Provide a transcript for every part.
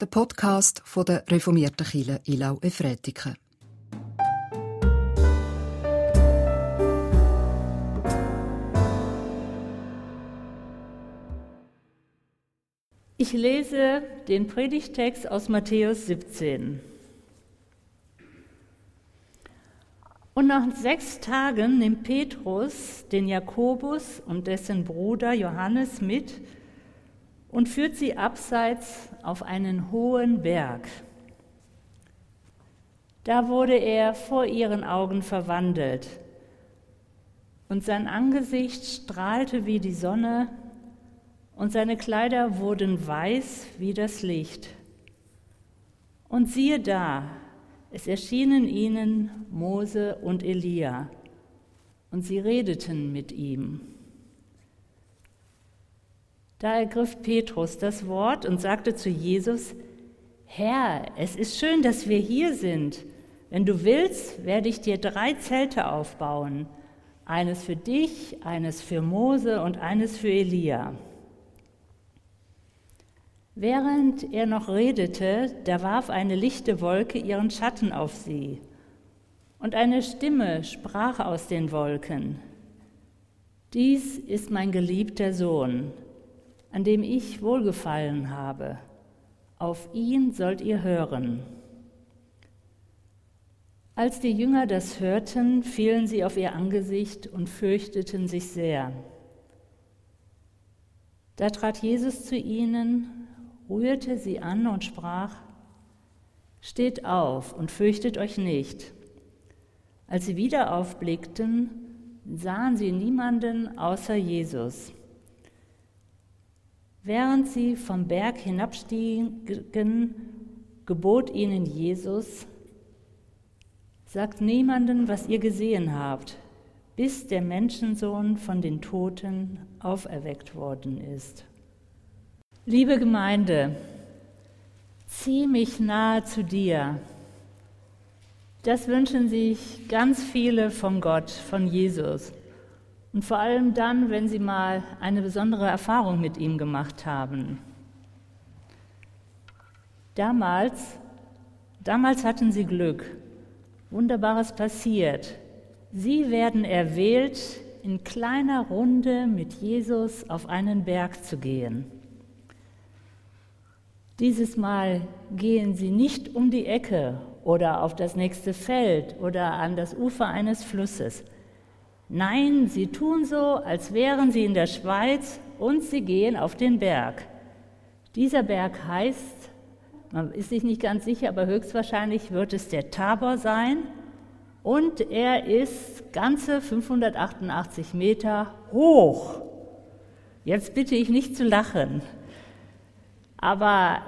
der Podcast von der reformierten Kirche Ilau Efretiken. Ich lese den Predigtext aus Matthäus 17. Und nach sechs Tagen nimmt Petrus den Jakobus und dessen Bruder Johannes mit und führt sie abseits auf einen hohen Berg. Da wurde er vor ihren Augen verwandelt und sein Angesicht strahlte wie die Sonne und seine Kleider wurden weiß wie das Licht. Und siehe da, es erschienen ihnen Mose und Elia, und sie redeten mit ihm. Da ergriff Petrus das Wort und sagte zu Jesus, Herr, es ist schön, dass wir hier sind. Wenn du willst, werde ich dir drei Zelte aufbauen, eines für dich, eines für Mose und eines für Elia. Während er noch redete, da warf eine lichte Wolke ihren Schatten auf sie, und eine Stimme sprach aus den Wolken. Dies ist mein geliebter Sohn, an dem ich wohlgefallen habe. Auf ihn sollt ihr hören. Als die Jünger das hörten, fielen sie auf ihr Angesicht und fürchteten sich sehr. Da trat Jesus zu ihnen rührte sie an und sprach, Steht auf und fürchtet euch nicht. Als sie wieder aufblickten, sahen sie niemanden außer Jesus. Während sie vom Berg hinabstiegen, gebot ihnen Jesus, sagt niemanden, was ihr gesehen habt, bis der Menschensohn von den Toten auferweckt worden ist. Liebe Gemeinde, zieh mich nahe zu dir. Das wünschen sich ganz viele von Gott, von Jesus. Und vor allem dann, wenn sie mal eine besondere Erfahrung mit ihm gemacht haben. Damals, damals hatten sie Glück. Wunderbares passiert. Sie werden erwählt, in kleiner Runde mit Jesus auf einen Berg zu gehen. Dieses Mal gehen sie nicht um die Ecke oder auf das nächste Feld oder an das Ufer eines Flusses. Nein, sie tun so, als wären sie in der Schweiz und sie gehen auf den Berg. Dieser Berg heißt, man ist sich nicht ganz sicher, aber höchstwahrscheinlich wird es der Tabor sein und er ist ganze 588 Meter hoch. Jetzt bitte ich nicht zu lachen. Aber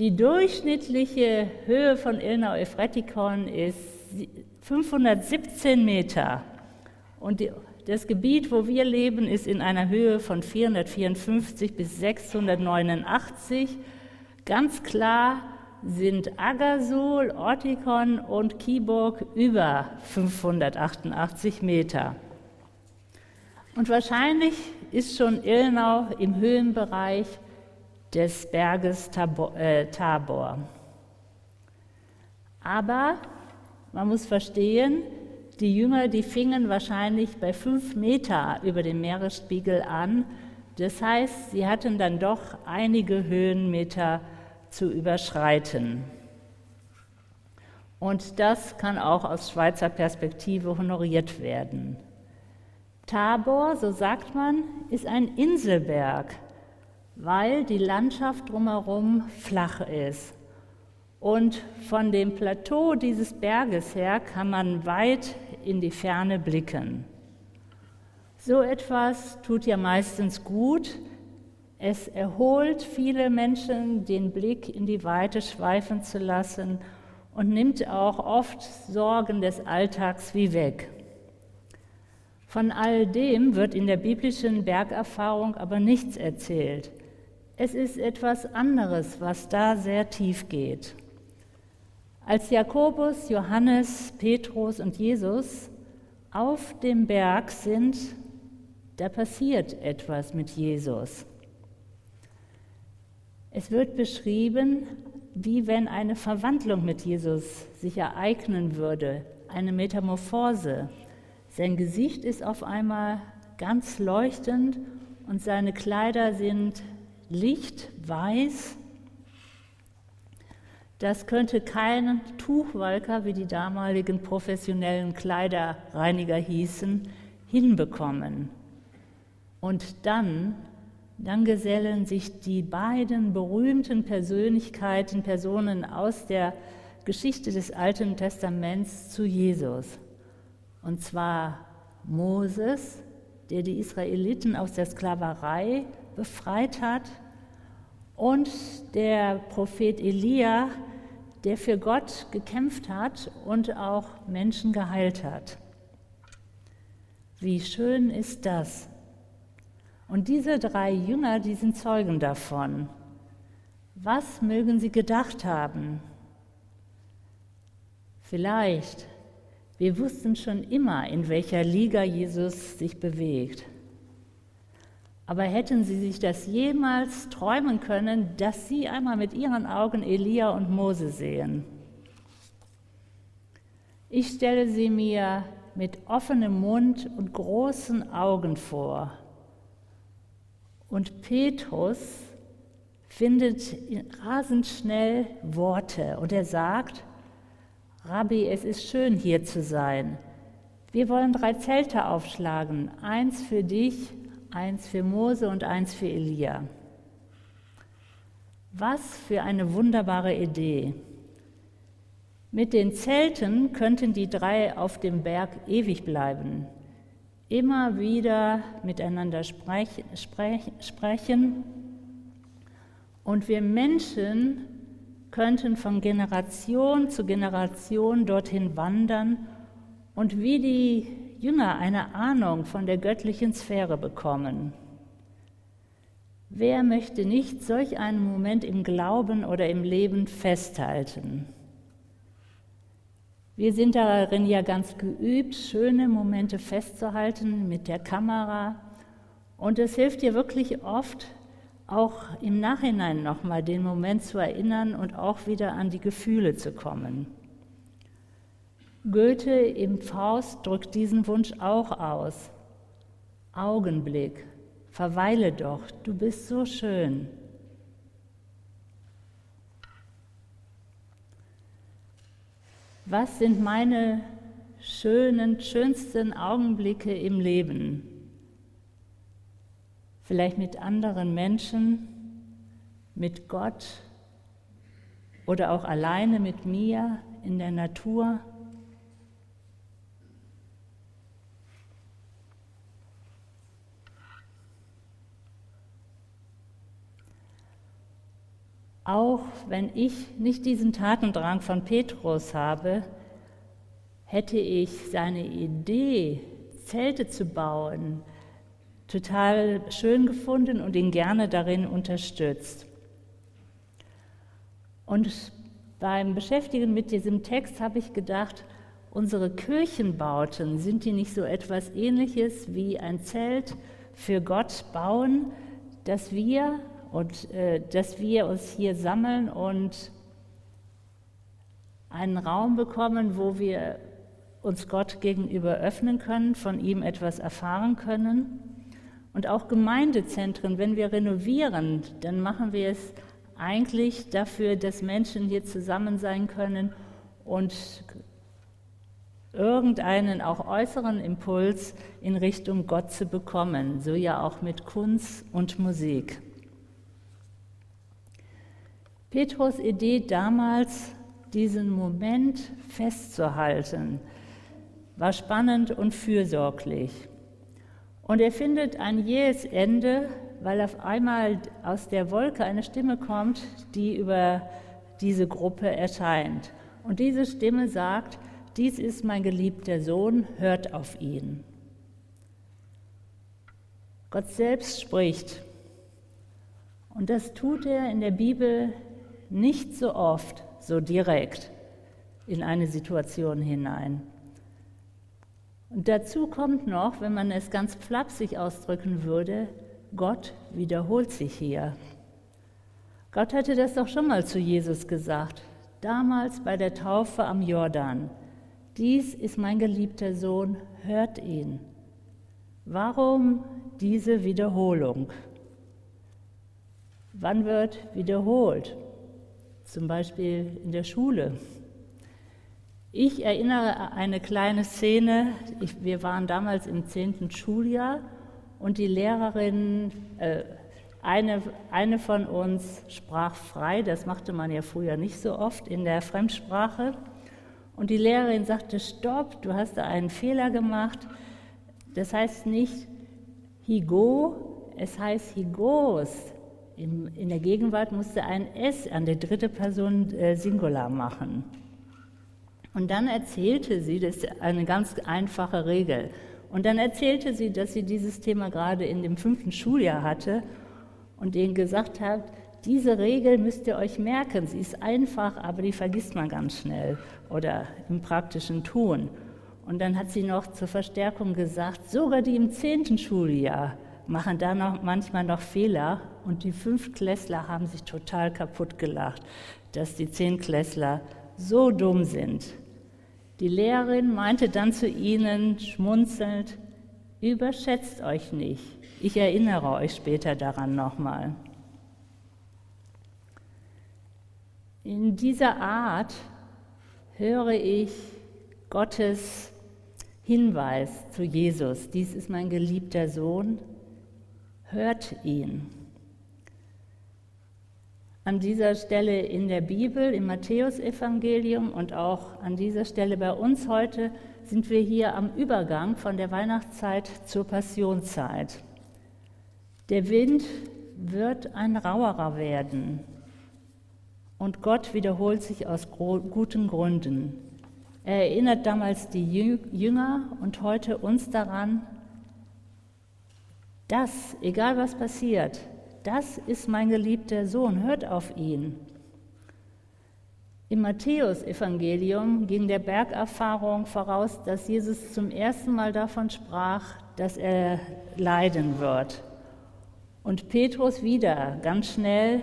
die durchschnittliche Höhe von Ilnau Efretikon ist 517 Meter. Und die, das Gebiet, wo wir leben, ist in einer Höhe von 454 bis 689. Ganz klar sind Agasul, Ortikon und Kiburg über 588 Meter. Und wahrscheinlich ist schon Ilnau im Höhenbereich des Berges äh, Tabor. Aber man muss verstehen, die Jünger, die fingen wahrscheinlich bei fünf Meter über dem Meeresspiegel an. Das heißt, sie hatten dann doch einige Höhenmeter zu überschreiten. Und das kann auch aus Schweizer Perspektive honoriert werden. Tabor, so sagt man, ist ein Inselberg weil die Landschaft drumherum flach ist. Und von dem Plateau dieses Berges her kann man weit in die Ferne blicken. So etwas tut ja meistens gut. Es erholt viele Menschen, den Blick in die Weite schweifen zu lassen und nimmt auch oft Sorgen des Alltags wie weg. Von all dem wird in der biblischen Bergerfahrung aber nichts erzählt. Es ist etwas anderes, was da sehr tief geht. Als Jakobus, Johannes, Petrus und Jesus auf dem Berg sind, da passiert etwas mit Jesus. Es wird beschrieben, wie wenn eine Verwandlung mit Jesus sich ereignen würde, eine Metamorphose. Sein Gesicht ist auf einmal ganz leuchtend und seine Kleider sind lichtweiß. Das könnte kein Tuchwalker, wie die damaligen professionellen Kleiderreiniger hießen, hinbekommen. Und dann, dann gesellen sich die beiden berühmten Persönlichkeiten, Personen aus der Geschichte des Alten Testaments zu Jesus. Und zwar Moses, der die Israeliten aus der Sklaverei befreit hat, und der Prophet Elia, der für Gott gekämpft hat und auch Menschen geheilt hat. Wie schön ist das? Und diese drei Jünger, die sind Zeugen davon. Was mögen sie gedacht haben? Vielleicht, wir wussten schon immer, in welcher Liga Jesus sich bewegt. Aber hätten Sie sich das jemals träumen können, dass Sie einmal mit Ihren Augen Elia und Mose sehen? Ich stelle sie mir mit offenem Mund und großen Augen vor. Und Petrus findet rasend schnell Worte und er sagt, Rabbi, es ist schön hier zu sein. Wir wollen drei Zelte aufschlagen, eins für dich, eins für Mose und eins für Elia. Was für eine wunderbare Idee. Mit den Zelten könnten die drei auf dem Berg ewig bleiben, immer wieder miteinander sprech, sprech, sprechen und wir Menschen könnten von Generation zu Generation dorthin wandern und wie die Jünger eine Ahnung von der göttlichen Sphäre bekommen. Wer möchte nicht solch einen Moment im Glauben oder im Leben festhalten? Wir sind darin ja ganz geübt, schöne Momente festzuhalten mit der Kamera. Und es hilft dir wirklich oft, auch im Nachhinein nochmal den Moment zu erinnern und auch wieder an die Gefühle zu kommen. Goethe im Faust drückt diesen Wunsch auch aus. Augenblick, verweile doch, du bist so schön. Was sind meine schönen, schönsten Augenblicke im Leben? Vielleicht mit anderen Menschen, mit Gott oder auch alleine mit mir in der Natur. Auch wenn ich nicht diesen Tatendrang von Petrus habe, hätte ich seine Idee, Zelte zu bauen, total schön gefunden und ihn gerne darin unterstützt. Und beim Beschäftigen mit diesem Text habe ich gedacht, unsere Kirchenbauten, sind die nicht so etwas ähnliches wie ein Zelt für Gott bauen, dass wir und äh, dass wir uns hier sammeln und einen Raum bekommen, wo wir uns Gott gegenüber öffnen können, von ihm etwas erfahren können. Und auch Gemeindezentren, wenn wir renovieren, dann machen wir es eigentlich dafür, dass Menschen hier zusammen sein können und irgendeinen auch äußeren Impuls in Richtung Gott zu bekommen, so ja auch mit Kunst und Musik. Petrus Idee damals, diesen Moment festzuhalten, war spannend und fürsorglich. Und er findet ein jähes Ende, weil auf einmal aus der Wolke eine Stimme kommt, die über diese Gruppe erscheint. Und diese Stimme sagt, dies ist mein geliebter Sohn, hört auf ihn. Gott selbst spricht. Und das tut er in der Bibel nicht so oft so direkt in eine Situation hinein. Und dazu kommt noch, wenn man es ganz flapsig ausdrücken würde, Gott wiederholt sich hier. Gott hatte das doch schon mal zu Jesus gesagt, damals bei der Taufe am Jordan. Dies ist mein geliebter Sohn, hört ihn. Warum diese Wiederholung? Wann wird wiederholt? Zum Beispiel in der Schule. Ich erinnere eine kleine Szene. Ich, wir waren damals im zehnten Schuljahr und die Lehrerin, äh, eine, eine von uns sprach frei, das machte man ja früher nicht so oft in der Fremdsprache. Und die Lehrerin sagte, stopp, du hast da einen Fehler gemacht. Das heißt nicht higo, es heißt higos. In, in der Gegenwart musste ein S an der dritte Person äh, Singular machen. Und dann erzählte sie, das ist eine ganz einfache Regel, und dann erzählte sie, dass sie dieses Thema gerade in dem fünften Schuljahr hatte und denen gesagt hat, diese Regel müsst ihr euch merken. Sie ist einfach, aber die vergisst man ganz schnell oder im praktischen Tun. Und dann hat sie noch zur Verstärkung gesagt, sogar die im zehnten Schuljahr machen da noch manchmal noch Fehler und die Fünftklässler haben sich total kaputt gelacht, dass die Zehntklässler so dumm sind. Die Lehrerin meinte dann zu ihnen schmunzelnd, überschätzt euch nicht. Ich erinnere euch später daran nochmal. In dieser Art höre ich Gottes Hinweis zu Jesus. Dies ist mein geliebter Sohn. Hört ihn. An dieser Stelle in der Bibel, im Matthäusevangelium und auch an dieser Stelle bei uns heute sind wir hier am Übergang von der Weihnachtszeit zur Passionszeit. Der Wind wird ein rauerer werden und Gott wiederholt sich aus guten Gründen. Er erinnert damals die Jünger und heute uns daran, dass, egal was passiert, das ist mein geliebter Sohn, hört auf ihn. Im Matthäusevangelium ging der Bergerfahrung voraus, dass Jesus zum ersten Mal davon sprach, dass er leiden wird. Und Petrus wieder ganz schnell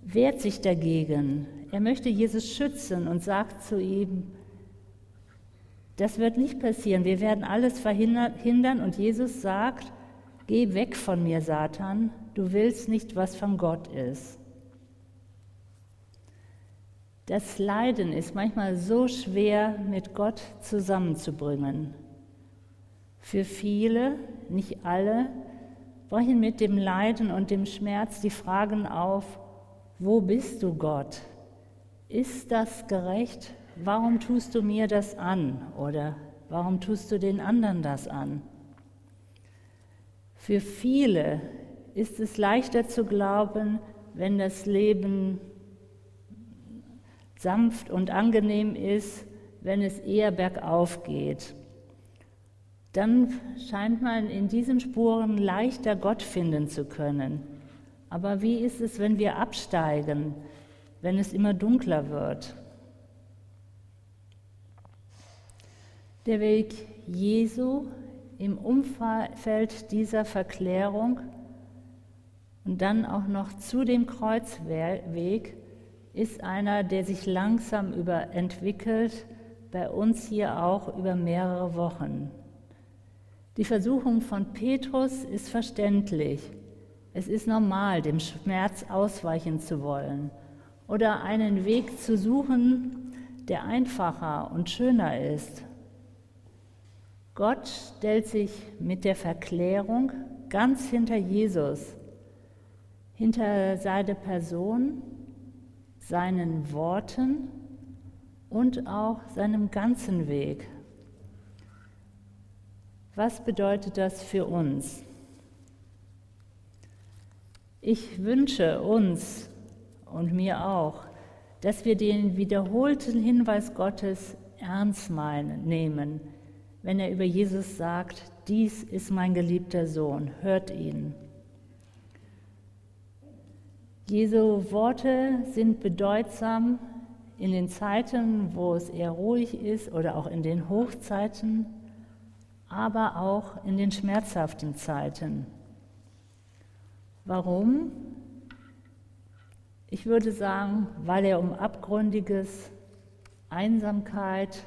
wehrt sich dagegen. Er möchte Jesus schützen und sagt zu ihm, das wird nicht passieren, wir werden alles verhindern. Und Jesus sagt, geh weg von mir, Satan, du willst nicht, was von Gott ist. Das Leiden ist manchmal so schwer mit Gott zusammenzubringen. Für viele, nicht alle, brechen mit dem Leiden und dem Schmerz die Fragen auf, wo bist du Gott? Ist das gerecht? Warum tust du mir das an? Oder warum tust du den anderen das an? Für viele ist es leichter zu glauben, wenn das Leben sanft und angenehm ist, wenn es eher bergauf geht. Dann scheint man in diesen Spuren leichter Gott finden zu können. Aber wie ist es, wenn wir absteigen, wenn es immer dunkler wird? Der Weg Jesu im Umfeld dieser Verklärung und dann auch noch zu dem Kreuzweg ist einer, der sich langsam über entwickelt, bei uns hier auch über mehrere Wochen. Die Versuchung von Petrus ist verständlich. Es ist normal, dem Schmerz ausweichen zu wollen oder einen Weg zu suchen, der einfacher und schöner ist. Gott stellt sich mit der Verklärung ganz hinter Jesus hinter seine Person, seinen Worten und auch seinem ganzen Weg. Was bedeutet das für uns? Ich wünsche uns und mir auch, dass wir den wiederholten Hinweis Gottes ernst meinen, nehmen, wenn er über Jesus sagt, dies ist mein geliebter Sohn, hört ihn. Jesu Worte sind bedeutsam in den Zeiten, wo es eher ruhig ist oder auch in den Hochzeiten, aber auch in den schmerzhaften Zeiten. Warum? Ich würde sagen, weil er um abgründiges Einsamkeit,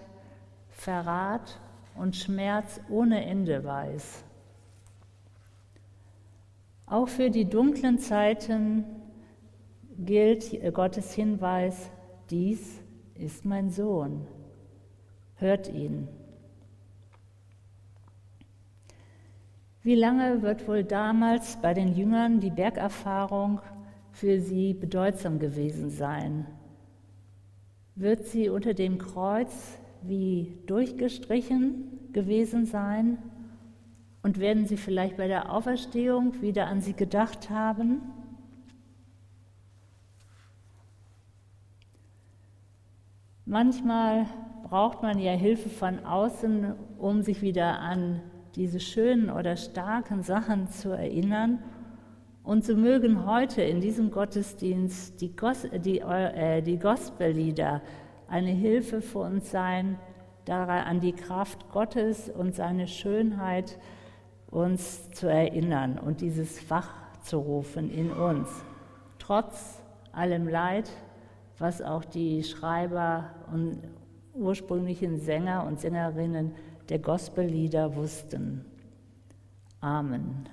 Verrat und Schmerz ohne Ende weiß. Auch für die dunklen Zeiten gilt Gottes Hinweis, dies ist mein Sohn. Hört ihn. Wie lange wird wohl damals bei den Jüngern die Bergerfahrung für sie bedeutsam gewesen sein? Wird sie unter dem Kreuz wie durchgestrichen gewesen sein? Und werden sie vielleicht bei der Auferstehung wieder an sie gedacht haben? Manchmal braucht man ja Hilfe von außen, um sich wieder an diese schönen oder starken Sachen zu erinnern. Und so mögen heute in diesem Gottesdienst die, Gos die, äh, die Gospellieder eine Hilfe für uns sein, daran an die Kraft Gottes und seine Schönheit uns zu erinnern und dieses wach zu rufen in uns. Trotz allem Leid, was auch die Schreiber und ursprünglichen Sänger und Sängerinnen der Gospellieder wussten. Amen.